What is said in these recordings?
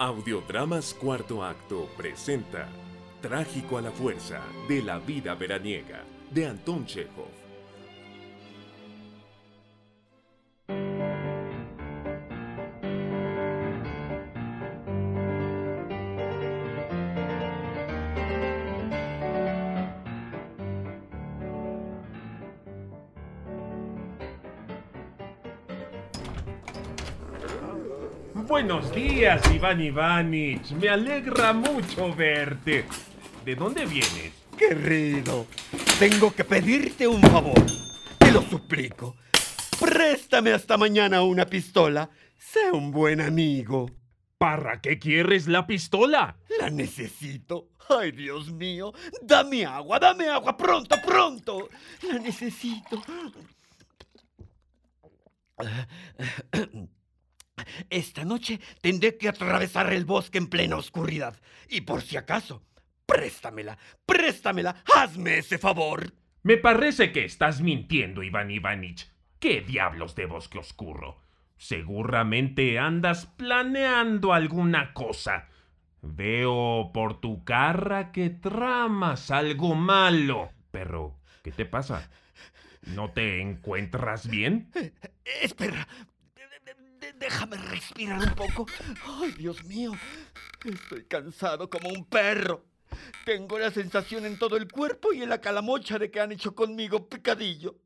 Audiodramas Cuarto Acto presenta Trágico a la Fuerza de la Vida Veraniega de Anton Chekhov. Buenos días, Iván Ivanich. Me alegra mucho verte. ¿De dónde vienes? Querido, tengo que pedirte un favor. Te lo suplico. Préstame hasta mañana una pistola. Sé un buen amigo. ¿Para qué quieres la pistola? La necesito. Ay, Dios mío. Dame agua, dame agua. Pronto, pronto. La necesito. Esta noche tendré que atravesar el bosque en plena oscuridad. Y por si acaso, préstamela, préstamela, hazme ese favor. Me parece que estás mintiendo, Iván Ivanich. ¿Qué diablos de bosque oscuro? Seguramente andas planeando alguna cosa. Veo por tu cara que tramas algo malo. Pero, ¿qué te pasa? ¿No te encuentras bien? Eh, espera, déjame respirar un poco. Ay, Dios mío, estoy cansado como un perro. Tengo la sensación en todo el cuerpo y en la calamocha de que han hecho conmigo picadillo.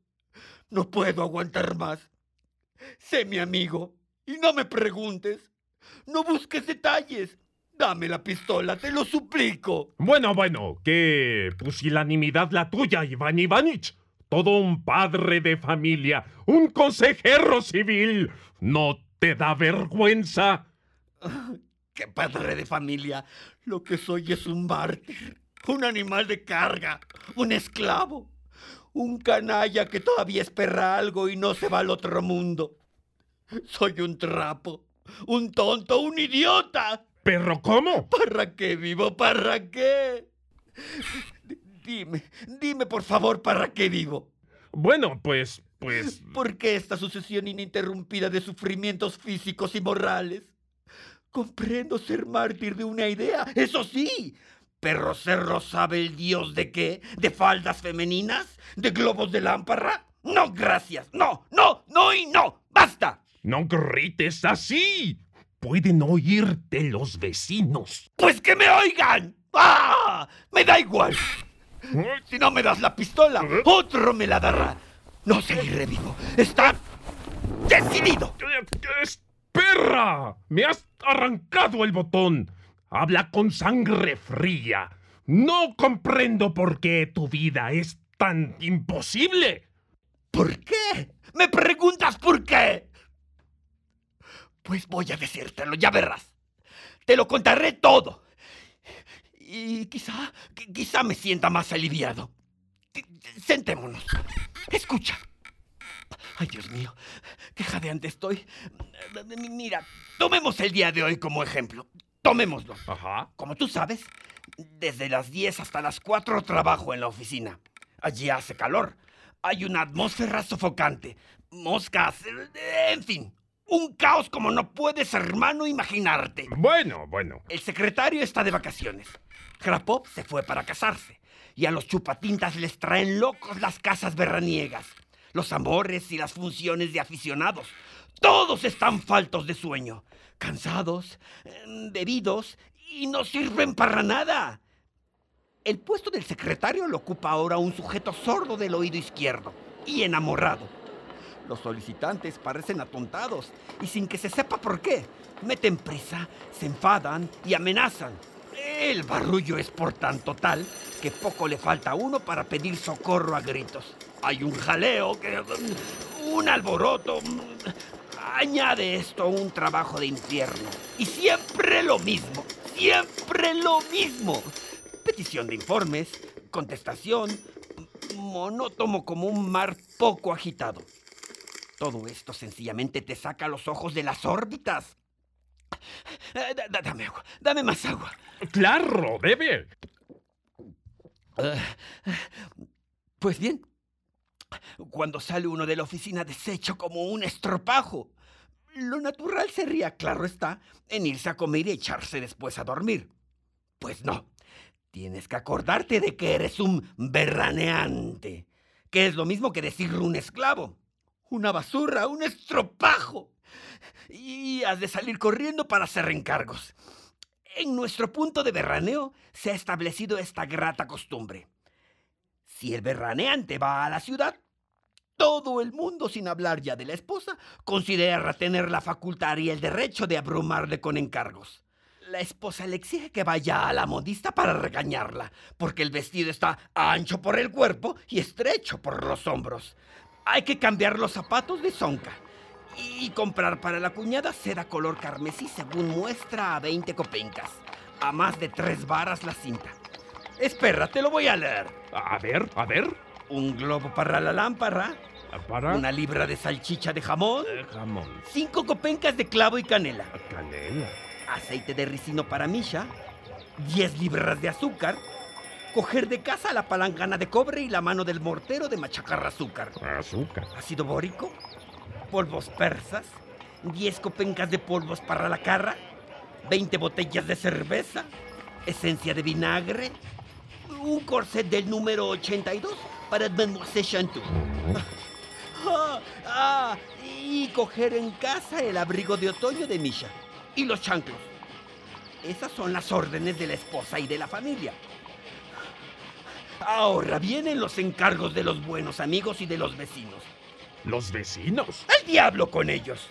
No puedo aguantar más. Sé mi amigo y no me preguntes. No busques detalles. Dame la pistola, te lo suplico. Bueno, bueno, qué pusilanimidad la tuya, Iván Ivanich. Todo un padre de familia, un consejero civil. No ¿Te da vergüenza? ¡Qué padre de familia! Lo que soy es un mártir, un animal de carga, un esclavo, un canalla que todavía espera algo y no se va al otro mundo. Soy un trapo, un tonto, un idiota. ¿Pero cómo? ¿Para qué vivo? ¿Para qué? Dime, dime por favor, ¿para qué vivo? Bueno, pues pues... ¿Por qué esta sucesión ininterrumpida de sufrimientos físicos y morales? Comprendo ser mártir de una idea, eso sí. Pero Cerro sabe el dios de qué? ¿De faldas femeninas? ¿De globos de lámpara? No, gracias. No, no, no y no. ¡Basta! No grites así. Pueden oírte los vecinos. Pues que me oigan. ¡Ah! Me da igual. Si no me das la pistola, ¿Eh? otro me la dará. No seguiré vivo. Está decidido. ¡Perra! Me has arrancado el botón. Habla con sangre fría. No comprendo por qué tu vida es tan imposible. ¿Por qué? ¿Me preguntas por qué? Pues voy a decírtelo, ya verás. Te lo contaré todo. Y quizá, quizá me sienta más aliviado. Sentémonos. Escucha. Ay, Dios mío, qué jadeante estoy. Mira, tomemos el día de hoy como ejemplo. Tomémoslo. Ajá. Como tú sabes, desde las 10 hasta las 4 trabajo en la oficina. Allí hace calor. Hay una atmósfera sofocante. Moscas, en fin. Un caos como no puedes, hermano, imaginarte. Bueno, bueno. El secretario está de vacaciones. Krapov se fue para casarse y a los chupatintas les traen locos las casas verraniegas, los amores y las funciones de aficionados. Todos están faltos de sueño, cansados, em, bebidos y no sirven para nada. El puesto del secretario lo ocupa ahora un sujeto sordo del oído izquierdo y enamorado. Los solicitantes parecen atontados y sin que se sepa por qué, meten prisa, se enfadan y amenazan. El barullo es por tanto tal que poco le falta a uno para pedir socorro a gritos. Hay un jaleo, que, un alboroto. Añade esto un trabajo de infierno. Y siempre lo mismo, siempre lo mismo. Petición de informes, contestación, monótono como un mar poco agitado. Todo esto sencillamente te saca los ojos de las órbitas. Eh, dame agua, dame más agua. Claro, bebe. Eh, pues bien, cuando sale uno de la oficina deshecho como un estropajo, Lo natural sería, claro está, en irse a comer y echarse después a dormir. Pues no. Tienes que acordarte de que eres un berraneante, que es lo mismo que decir un esclavo, una basura, un estropajo. Y has de salir corriendo para hacer encargos. En nuestro punto de berraneo se ha establecido esta grata costumbre. Si el berraneante va a la ciudad, todo el mundo, sin hablar ya de la esposa, considera tener la facultad y el derecho de abrumarle con encargos. La esposa le exige que vaya a la modista para regañarla, porque el vestido está ancho por el cuerpo y estrecho por los hombros. Hay que cambiar los zapatos de zonca y comprar para la cuñada seda color carmesí según muestra a 20 copencas, a más de tres varas la cinta. Espera, te lo voy a leer. A ver, a ver. Un globo para la lámpara. Para. Una libra de salchicha de jamón. Eh, jamón. Cinco copencas de clavo y canela. Canela. Aceite de ricino para Misha. Diez libras de azúcar. Coger de casa la palangana de cobre y la mano del mortero de machacar azúcar. Azúcar. Ácido bórico. Polvos persas. Diez copencas de polvos para la carra. Veinte botellas de cerveza. Esencia de vinagre. Un corset del número 82 para Mademoiselle Chantou. Ah, ah, y coger en casa el abrigo de otoño de Misha. Y los chanclos. Esas son las órdenes de la esposa y de la familia. Ahora vienen los encargos de los buenos amigos y de los vecinos. ¿Los vecinos? ¡Al diablo con ellos!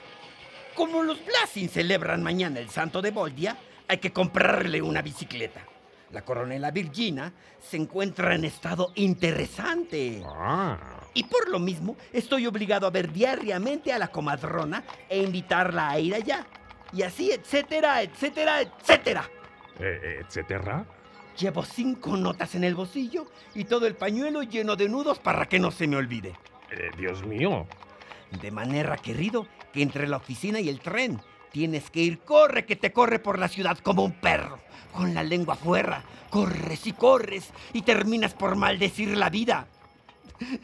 Como los Blasin celebran mañana el santo de Boldia, hay que comprarle una bicicleta. La coronela Virgina se encuentra en estado interesante. Ah. Y por lo mismo estoy obligado a ver diariamente a la comadrona e invitarla a ir allá. Y así, etcétera, etcétera, etcétera. Eh, etcétera. Llevo cinco notas en el bolsillo y todo el pañuelo lleno de nudos para que no se me olvide. Eh, Dios mío. De manera, querido, que entre la oficina y el tren tienes que ir, corre que te corre por la ciudad como un perro, con la lengua afuera. Corres y corres y terminas por maldecir la vida.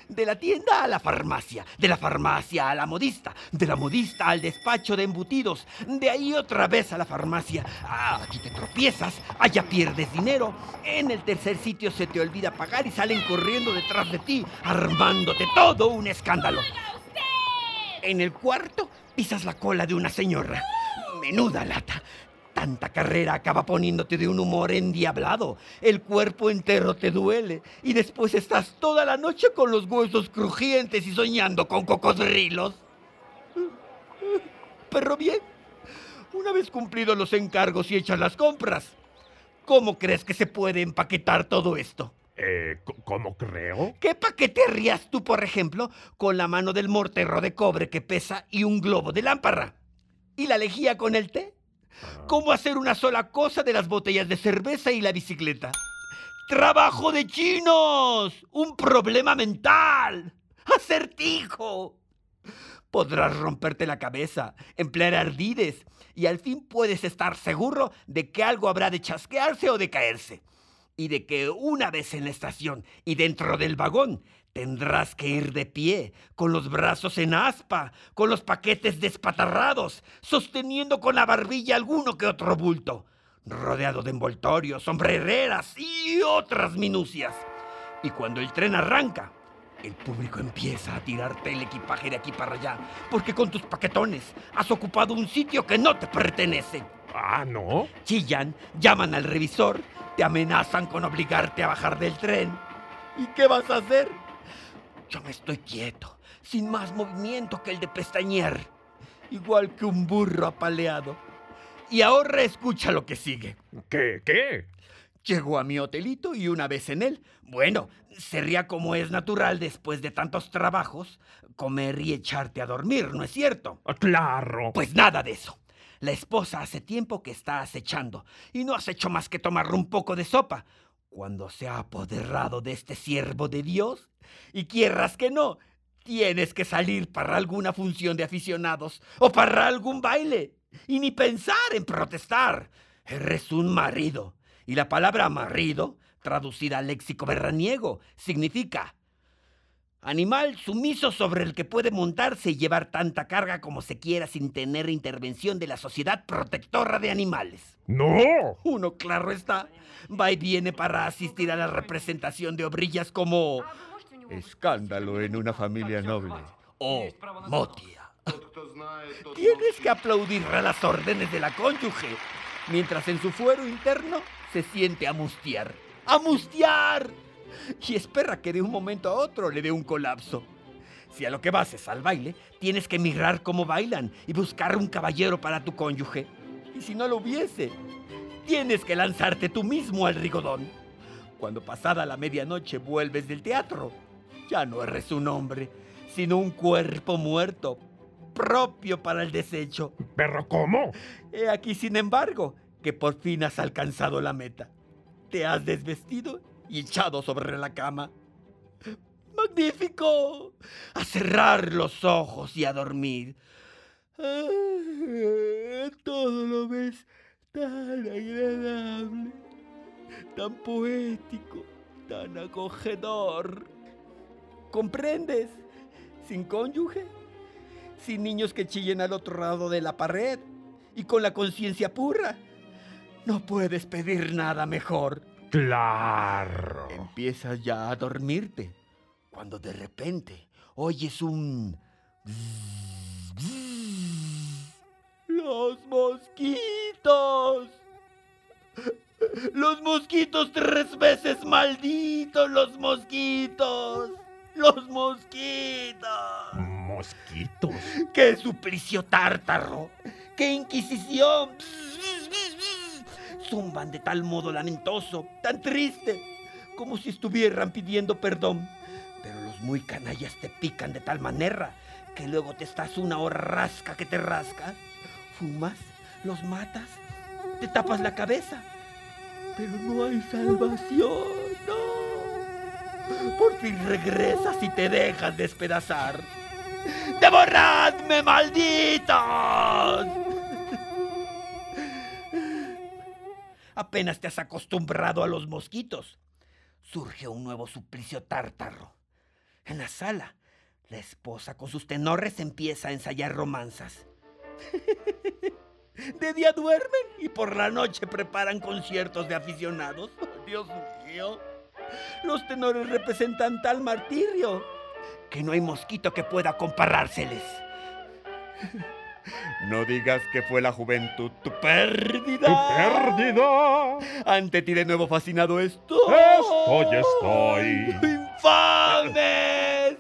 De la tienda a la farmacia, de la farmacia a la modista, de la modista al despacho de embutidos, de ahí otra vez a la farmacia. Ah, aquí te tropiezas, allá pierdes dinero. En el tercer sitio se te olvida pagar y salen corriendo detrás de ti, armándote todo un escándalo. En el cuarto pisas la cola de una señora. Menuda lata. Tanta carrera acaba poniéndote de un humor endiablado. El cuerpo entero te duele y después estás toda la noche con los huesos crujientes y soñando con cocodrilos. Pero bien, una vez cumplidos los encargos y hechas las compras, ¿cómo crees que se puede empaquetar todo esto? Eh, ¿Cómo creo? ¿Qué paqueterías tú, por ejemplo, con la mano del mortero de cobre que pesa y un globo de lámpara? ¿Y la lejía con el té? ¿Cómo hacer una sola cosa de las botellas de cerveza y la bicicleta? ¡Trabajo de chinos! ¡Un problema mental! ¡Acertijo! Podrás romperte la cabeza, emplear ardides y al fin puedes estar seguro de que algo habrá de chasquearse o de caerse. Y de que una vez en la estación y dentro del vagón tendrás que ir de pie, con los brazos en aspa, con los paquetes despatarrados, sosteniendo con la barbilla alguno que otro bulto, rodeado de envoltorios, sombrereras y otras minucias. Y cuando el tren arranca, el público empieza a tirarte el equipaje de aquí para allá, porque con tus paquetones has ocupado un sitio que no te pertenece. Ah, ¿no? Chillan, llaman al revisor, te amenazan con obligarte a bajar del tren. ¿Y qué vas a hacer? Yo me estoy quieto, sin más movimiento que el de pestañear, igual que un burro apaleado. Y ahora escucha lo que sigue. ¿Qué? ¿Qué? Llegó a mi hotelito y una vez en él, bueno, sería como es natural después de tantos trabajos, comer y echarte a dormir, ¿no es cierto? Ah, Claro. Pues nada de eso. La esposa hace tiempo que está acechando y no has hecho más que tomar un poco de sopa. Cuando se ha apoderado de este siervo de Dios, y quierras que no, tienes que salir para alguna función de aficionados o para algún baile. Y ni pensar en protestar. Eres un marido. Y la palabra marido, traducida al léxico berraniego, significa Animal sumiso sobre el que puede montarse y llevar tanta carga como se quiera sin tener intervención de la sociedad protectora de animales. ¡No! Uno, claro está, va y viene para asistir a la representación de obrillas como Escándalo en una familia noble o Motia. Tienes que aplaudir a las órdenes de la cónyuge, mientras en su fuero interno se siente a mustiar. ¡A mustiar! Y espera que de un momento a otro le dé un colapso. Si a lo que vas es al baile, tienes que mirar cómo bailan y buscar un caballero para tu cónyuge. Y si no lo hubiese, tienes que lanzarte tú mismo al rigodón. Cuando pasada la medianoche vuelves del teatro, ya no eres un hombre, sino un cuerpo muerto, propio para el desecho. ¿Pero cómo? He aquí, sin embargo, que por fin has alcanzado la meta. Te has desvestido y echado sobre la cama. ¡Magnífico! A cerrar los ojos y a dormir. Ah, todo lo ves tan agradable, tan poético, tan acogedor. ¿Comprendes? Sin cónyuge, sin niños que chillen al otro lado de la pared y con la conciencia pura. No puedes pedir nada mejor. Claro. Empiezas ya a dormirte cuando de repente oyes un... bzz, bzz. ¡Los mosquitos! ¡Los mosquitos tres veces malditos! ¡Los mosquitos! ¡Los mosquitos! ¿Mosquitos? ¡Qué suplicio tártaro! ¡Qué inquisición! Zumban de tal modo lamentoso, tan triste, como si estuvieran pidiendo perdón. Pero los muy canallas te pican de tal manera que luego te estás una hora rasca que te rasca. Fumas, los matas, te tapas la cabeza. Pero no hay salvación, no. Por fin regresas y te dejas despedazar. ¡Devoradme, malditos! Apenas te has acostumbrado a los mosquitos. Surge un nuevo suplicio tártaro. En la sala, la esposa con sus tenores empieza a ensayar romanzas. De día duermen y por la noche preparan conciertos de aficionados. Dios mío. Los tenores representan tal martirio que no hay mosquito que pueda comparárseles. No digas que fue la juventud tu pérdida. ¡Tu pérdida! Ante ti de nuevo fascinado estoy. Estoy, estoy. ¡Infames!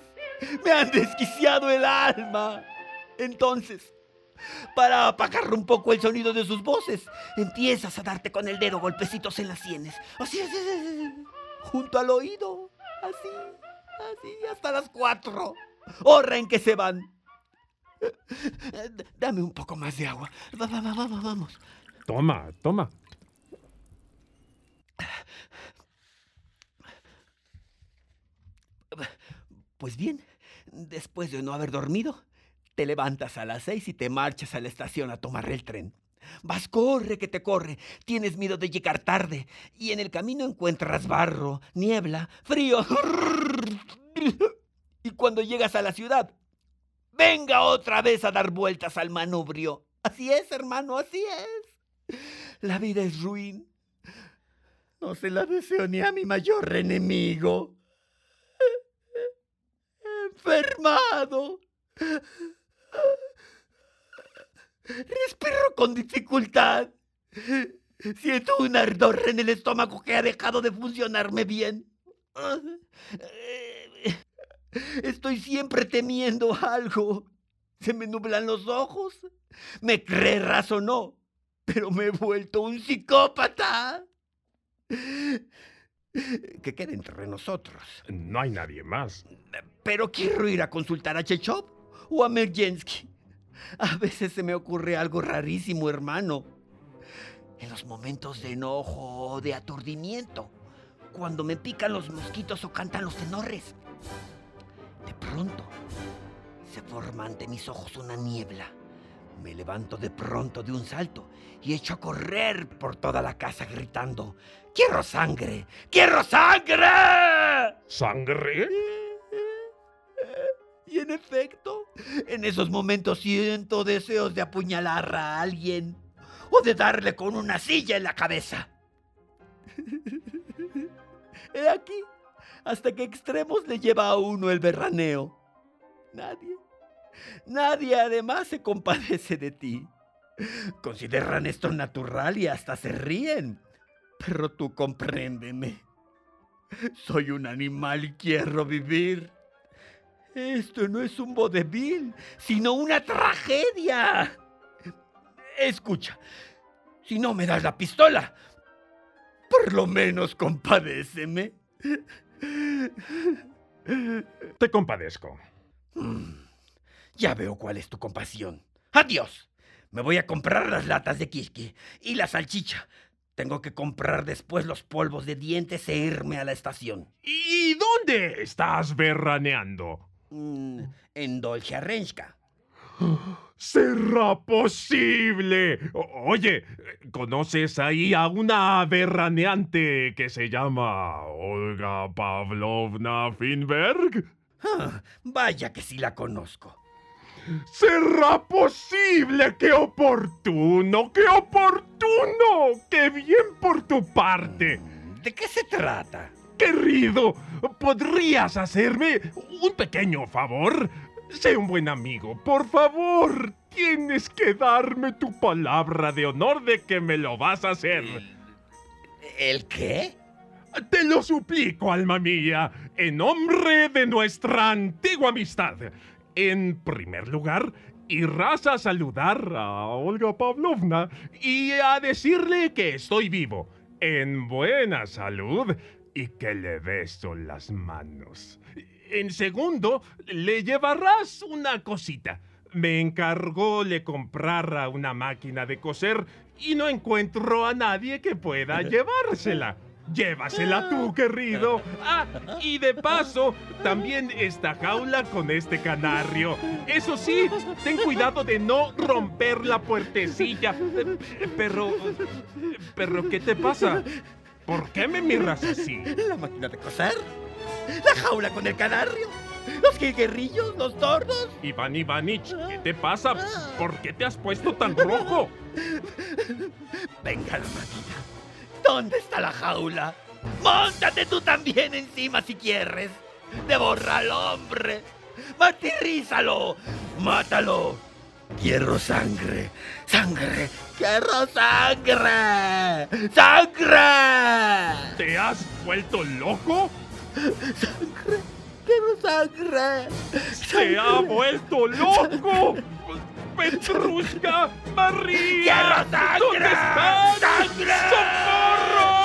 Me han desquiciado el alma. Entonces, para apagar un poco el sonido de sus voces, empiezas a darte con el dedo golpecitos en las sienes. Así, así, así, así, junto al oído. Así, así, hasta las cuatro. Hora en que se van. D- Dame un poco más de agua. Va, va, va, va, va, vamos. Toma, toma. Pues bien, después de no haber dormido, te levantas a las seis y te marchas a la estación a tomar el tren. Vas, corre que te corre, tienes miedo de llegar tarde y en el camino encuentras barro, niebla, frío. Y cuando llegas a la ciudad, venga otra vez a dar vueltas al manubrio. Así es, hermano, así es. La vida es ruin. No se la deseo ni a mi mayor enemigo enfermado. Respiro con dificultad. Siento un ardor en el estómago que ha dejado de funcionarme bien. Estoy siempre temiendo algo. Se me nublan los ojos. Me creerás o no, pero me he vuelto un psicópata. Que quede entre nosotros. No hay nadie más. Pero quiero ir a consultar a Chechov o a Merjensky. A veces se me ocurre algo rarísimo, hermano. En los momentos de enojo o de aturdimiento, cuando me pican los mosquitos o cantan los tenores. De pronto, se forma ante mis ojos una niebla. Me levanto de pronto de un salto y echo a correr por toda la casa gritando, ¡Quiero sangre! ¡Quiero sangre! ¿Sangre? Y en efecto, en esos momentos siento deseos de apuñalar a alguien o de darle con una silla en la cabeza. He aquí, hasta qué extremos le lleva a uno el berraneo. Nadie, nadie además se compadece de ti. Consideran esto natural y hasta se ríen. Pero tú compréndeme. Soy un animal y quiero vivir. Esto no es un vodevil, sino una tragedia. Escucha, si no me das la pistola, por lo menos compadéceme. Te compadezco. Mm, ya veo cuál es tu compasión. Adiós. Me voy a comprar las latas de Kiski y la salchicha. Tengo que comprar después los polvos de dientes e irme a la estación. ¿Y dónde estás berraneando? Mm, en Dolce. ¿Será posible? oye, ¿conoces ahí a una berraneante que se llama Olga Pavlovna Finberg? Ah, vaya que sí la conozco. ¿Será posible? ¡Qué oportuno! ¡Qué oportuno! ¡Qué bien por tu parte! ¿De qué se trata? Querido, ¿podrías hacerme un pequeño favor? Sé un buen amigo, por favor. Tienes que darme tu palabra de honor de que me lo vas a hacer. ¿El qué? Te lo suplico, alma mía, en nombre de nuestra antigua amistad. En primer lugar, irás a saludar a Olga Pavlovna y a decirle que estoy vivo, en buena salud y que le beso las manos. En segundo, le llevarás una cosita. Me encargó le comprara una máquina de coser y no encuentro a nadie que pueda llevársela. Llévasela tú, querido. Ah, y de paso, también esta jaula con este canario. Eso sí, ten cuidado de no romper la puertecilla. Pero... Pero, ¿qué te pasa? ¿Por qué me miras así? ¿La máquina de coser? ¿La jaula con el canario? ¿Los guerrillos? ¿Los tordos? Iván Ivanich, ¿qué te pasa? ¿Por qué te has puesto tan rojo? Venga la máquina. ¿Dónde está la jaula? ¡Móntate tú también encima si quieres! ¡Devorra al hombre! ¡Martirízalo! ¡Mátalo! ¡Quiero sangre! ¡Sangre! ¡Quiero sangre! ¡Sangre! ¿Te has vuelto loco? ¡Sangre! ¡Quiero sangre! ¡Se ha vuelto loco! ¡Petrushka! ¡María! ¡Quiero sangre! ¿Dónde estás? ¡Sangre! ¡Socorro!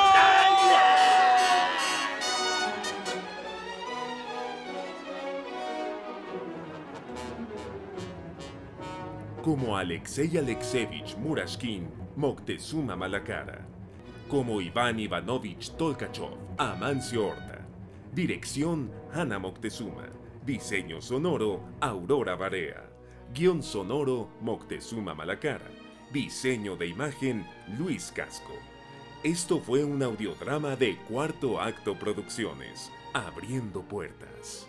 Como Alexei Alexevich Murashkin, Moctezuma Malacara. Como Iván Ivanovich Tolkachov, Amancio Horta. Dirección Hannah Moctezuma. Diseño sonoro Aurora Barea. Guión sonoro Moctezuma Malacara. Diseño de imagen Luis Casco. Esto fue un audiodrama de Cuarto Acto Producciones, Abriendo Puertas.